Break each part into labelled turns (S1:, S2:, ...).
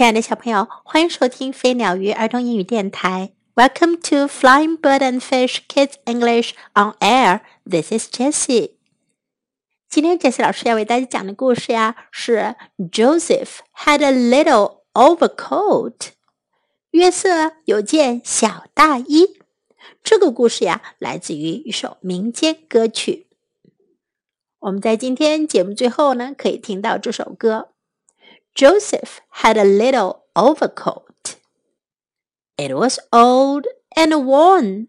S1: 亲爱的小朋友，欢迎收听飞鸟鱼儿童英语电台。Welcome to Flying Bird and Fish Kids English on Air. This is Jessie. 今天 Jessie 老师要为大家讲的故事呀，是 Joseph had a little overcoat. 约瑟有件小大衣。这个故事呀，来自于一首民间歌曲。我们在今天节目最后呢，可以听到这首歌。Joseph had a little overcoat. It was old and worn.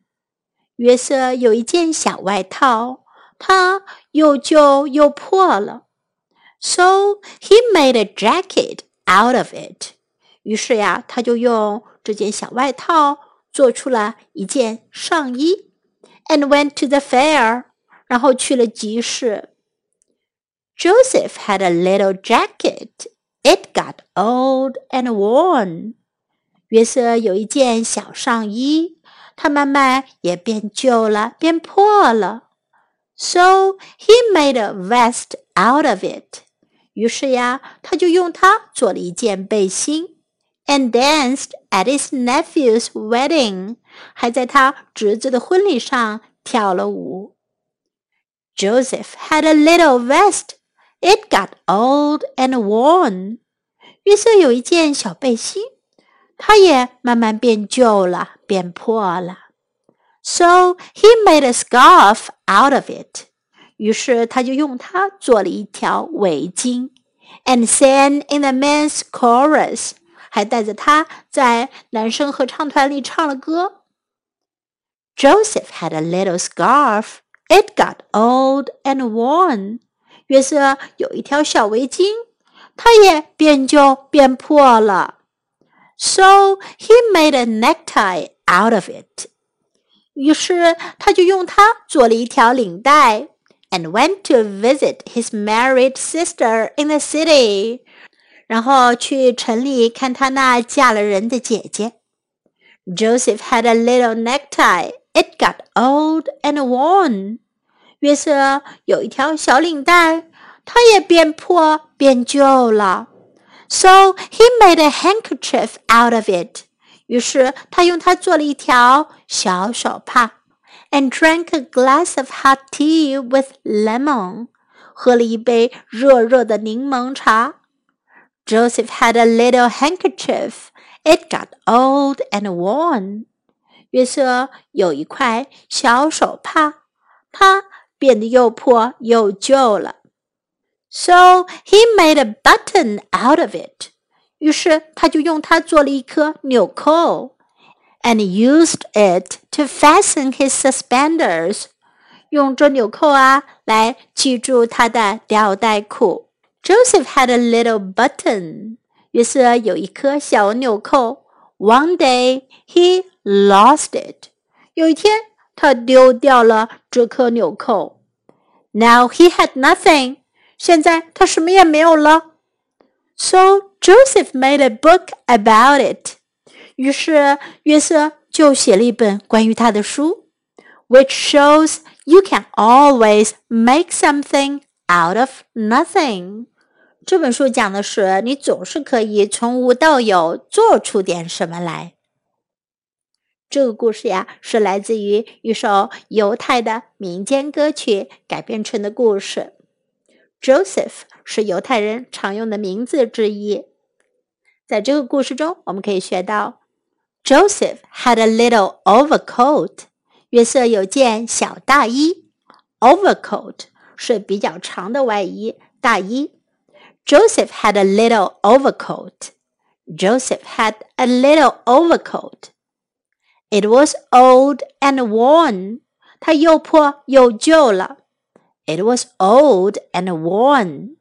S1: 约瑟有一件小外套，它又旧又破了。So he made a jacket out of it. 于是呀，他就用这件小外套做出了一件上衣，and went to the fair. 然后去了集市。Joseph had a little jacket it got old and worn. 约瑟有一件小上衣，它慢慢也变旧了，变破了。So he made a vest out of it. 于是呀，他就用它做了一件背心，and danced at his nephew's wedding. 还在他侄子的婚礼上跳了舞。Joseph had a little vest it got old and worn. 约瑟有一件小背心，它也慢慢变旧了，变破了。So he made a scarf out of it. 于是他就用它做了一条围巾，and sang in the men's chorus. 还带着它在男生合唱团里唱了歌。Joseph had a little scarf. It got old and worn. 约瑟有一条小围巾，它也变旧变破了。So he made a necktie out of it. 于是他就用它做了一条领带，and went to visit his married sister in the city. 然后去城里看他那嫁了人的姐姐。Joseph had a little necktie. It got old and worn. 约瑟有一条小领带， 它也变破变旧了。So he made a handkerchief out of it. 于是他用它做了一条小手帕，and drank a glass of hot tea with lemon. 喝了一杯热热的柠檬茶。Joseph had a little handkerchief. It got old and worn. 约瑟有一块小手帕，它变得又破又旧了。 So he made a button out of it. 于是他就用它做了一颗纽扣，and used it to fasten his suspenders. 用这纽扣啊来系住他的吊带裤。Joseph had a little button. 约瑟有一颗小纽扣。One day he lost it. 有一天他丢掉了这颗纽扣。Now he had nothing. 现在他什么也没有了。So Joseph made a book about it. 于是约瑟就写了一本关于他的书，which shows you can always make something out of nothing. 这本书讲的是你总是可以从无到有做出点什么来。这个故事呀，是来自于一首犹太的民间歌曲改编成的故事。Joseph 是犹太人常用的名字之一。在这个故事中，我们可以学到，Joseph had a little overcoat。约瑟有件小大衣。Overcoat 是比较长的外衣、大衣。Joseph had a little overcoat. Joseph had a little overcoat. It was old and worn. 它又破又旧了。It was old and worn.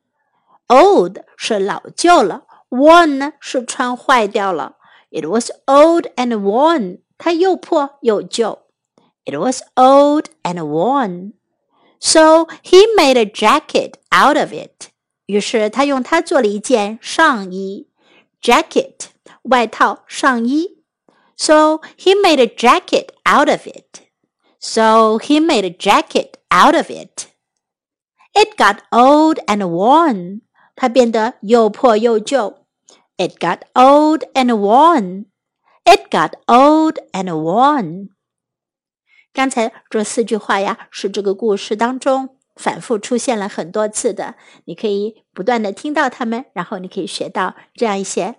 S1: Old 是老旧了，worn 呢是穿坏掉了。It was old and worn. 它又破又旧。It was old and worn. So he made a jacket out of it. 于是他用它做了一件上衣，jacket 外套上衣。So he made a jacket out of it. So he made a jacket out of it. It got old and worn. 它变得又破又旧。It got old and worn. It got old and worn. 刚才这四句话呀，是这个故事当中反复出现了很多次的。你可以不断的听到它们，然后你可以学到这样一些。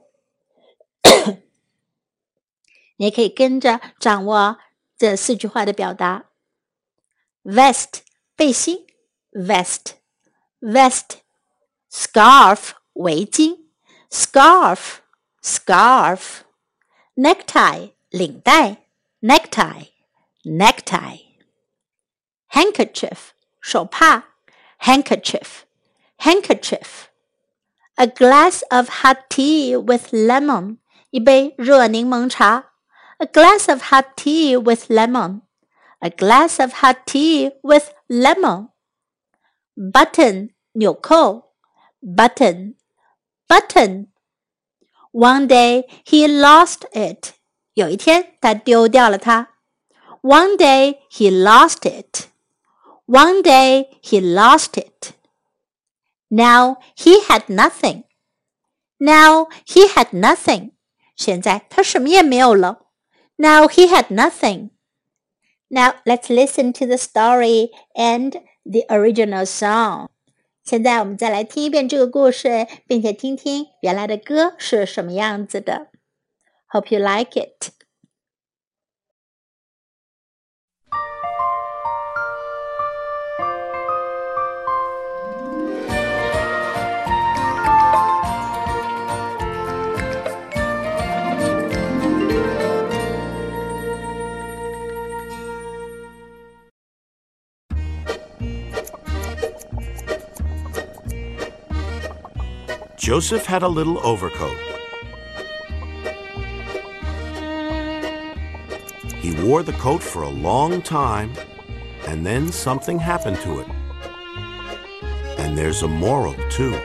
S1: 你也可以跟着掌握这四句话的表达。Vest 背心 ，vest，vest，scarf 围巾，scarf，scarf，necktie 领带，necktie，necktie，handkerchief 手帕，handkerchief，handkerchief，a glass of hot tea with lemon 一杯热柠檬茶。a glass of hot tea with lemon. A glass of hot tea with lemon. Button 纽扣 button button. One day he lost it. 有一天他丢掉了它。One day he lost it. One day he lost it. Now he had nothing. Now he had nothing. 现在他什么也没有了。now he had nothing. Now let's listen to the story and the original song. 现在我们再来听一遍这个故事，并且听听原来的歌是什么样子的。Hope you like it.
S2: Joseph had a little overcoat. He wore the coat for a long time, and then something happened to it. And there's a moral, too.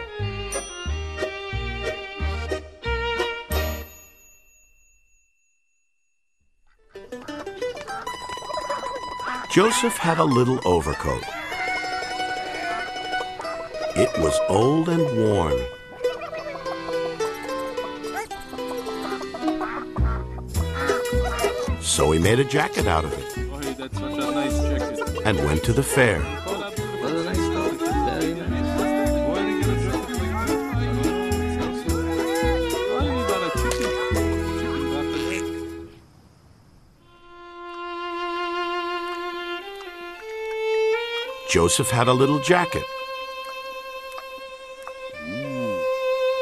S2: Joseph had a little overcoat. It was old and worn. So he made a jacket out of it
S3: Oh, that's such a nice jacket.
S2: and went to the fair. Joseph had a little jacket.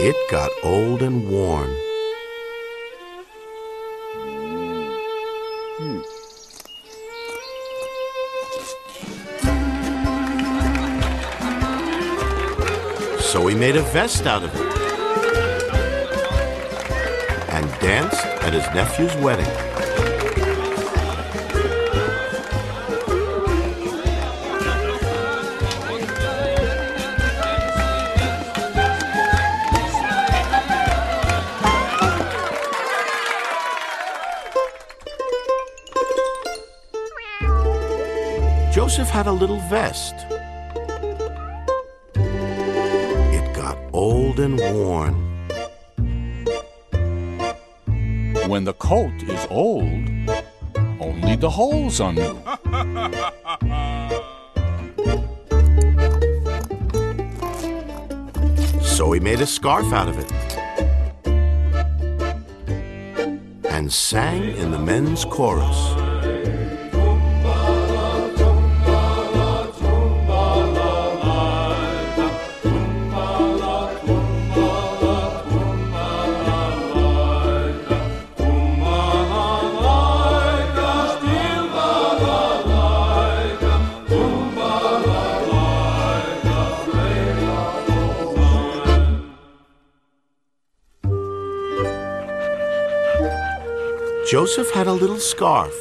S2: It got old and worn. So he made a vest out of it and danced at his nephew's wedding. Joseph had a little vest. Old and worn.
S4: When the coat is old, only the holes are new.
S2: So he made a scarf out of it and sang in the men's chorus. Joseph had a little scarf.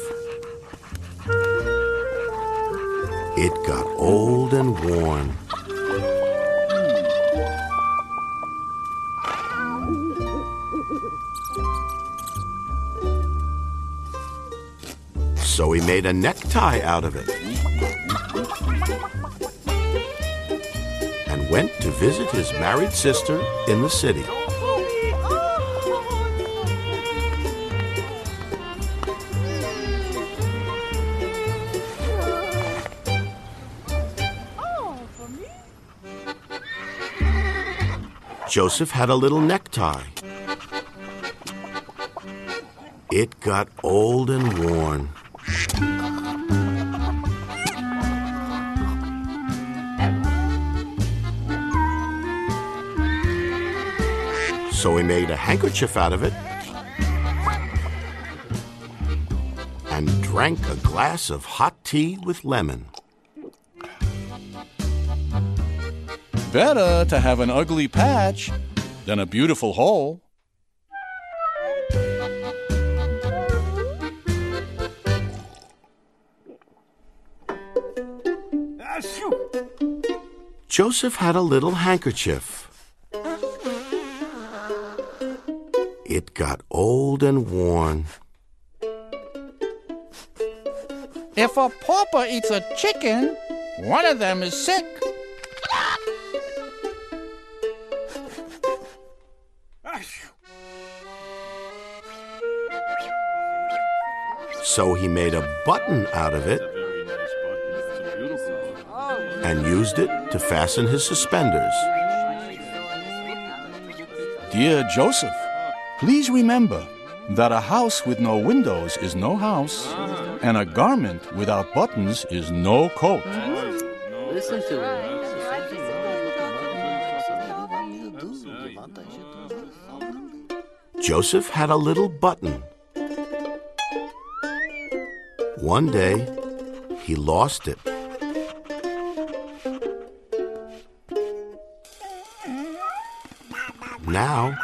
S2: It got old and worn. So he made a necktie out of it and went to visit his married sister in the city. Joseph had a little necktie. It got old and worn. So he made a handkerchief out of it and drank a glass of hot tea with lemon.
S4: Better to have an ugly patch than a beautiful hole.
S2: Joseph had a little handkerchief. It got old and worn.
S4: If a pauper eats a chicken, one of them is sick.
S2: So he made a button out of it
S3: Very nice button. It's a beautiful one.
S2: and used it to fasten his suspenders.
S4: Dear Joseph, please remember that a house with no windows is no house, and a garment without buttons is no coat.
S5: Listen to it.
S2: Joseph had a little button. One day, he lost it. Now,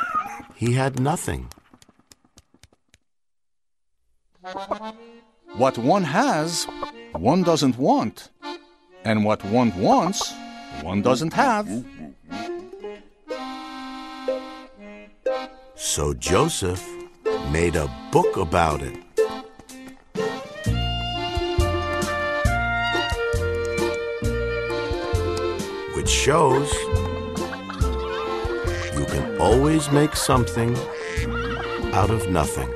S2: he had nothing.
S4: What one has, one doesn't want, and what one wants, one doesn't have.
S2: So Joseph made a book about it. Shows you can always make something out of nothing.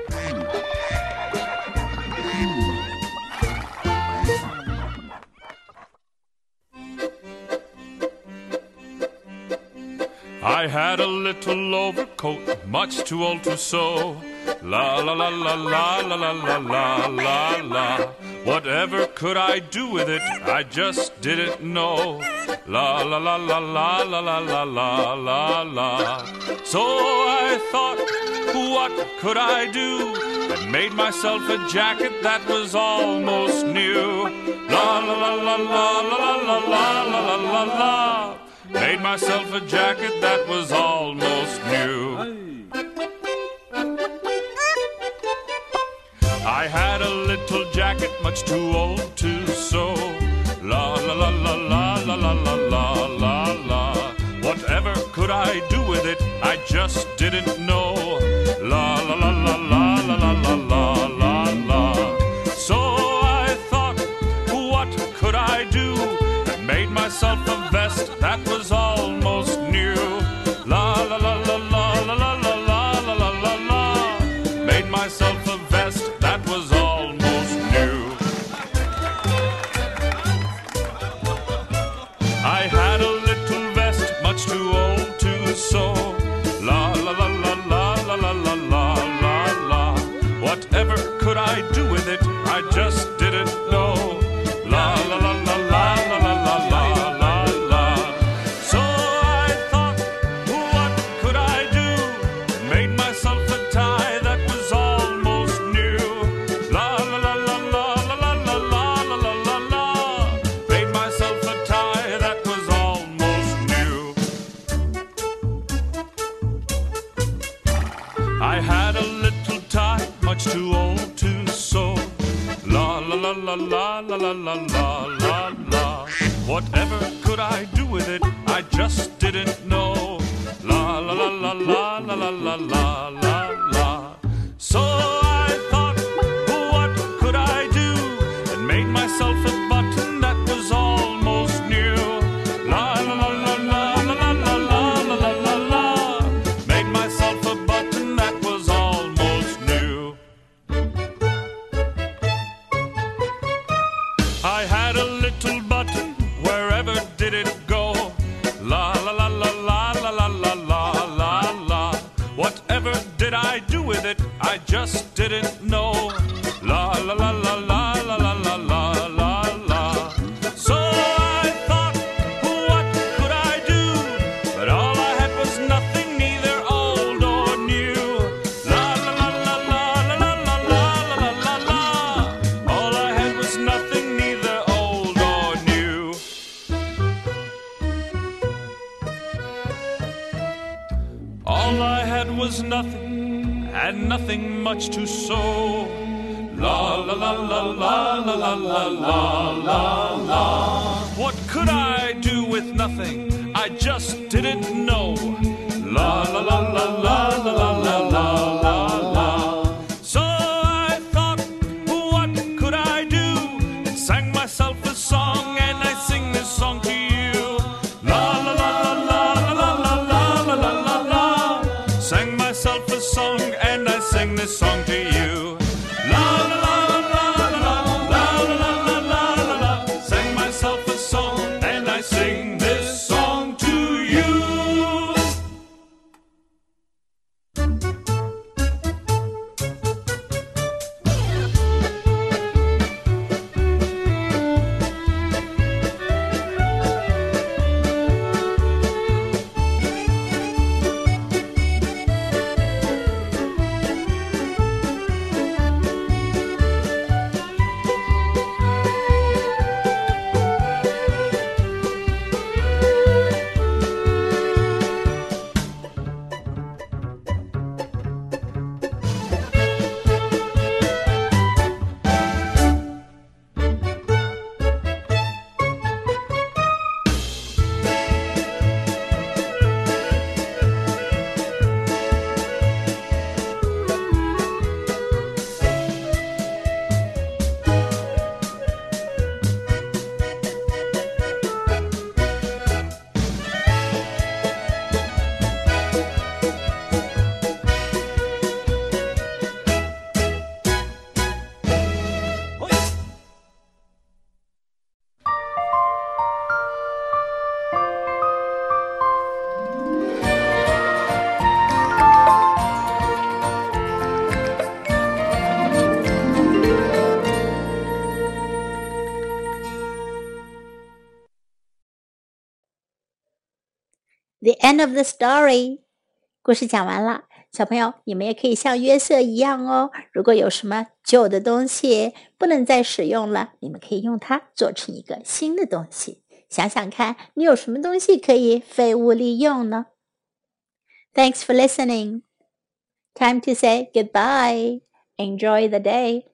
S6: I had a little overcoat, much too old to sew. La la la la la la la la la la la. Whatever could I do with it? I just didn't know. La la la la la la la la la la la. So I thought, what could I do? And made myself a jacket that was almost new. La la la la la la la la la la la la. Made myself a jacket that was almost new. I had a little jacket much too old to sew. La la la la la la la la la la. Whatever could I do with it? I just didn't know. La la la la la la la la la la la. So I thought, what could I do? And made myself a vest that was almost new. La la la la la la la la la la la. Made myself la la la la. What could I do with nothing? I just didn't
S1: The end of the story，故事讲完了。小朋友，你们也可以像约瑟一样哦。如果有什么旧的东西不能再使用了，你们可以用它做成一个新的东西。想想看，你有什么东西可以废物利用呢？Thanks for listening. Time to say goodbye. Enjoy the day.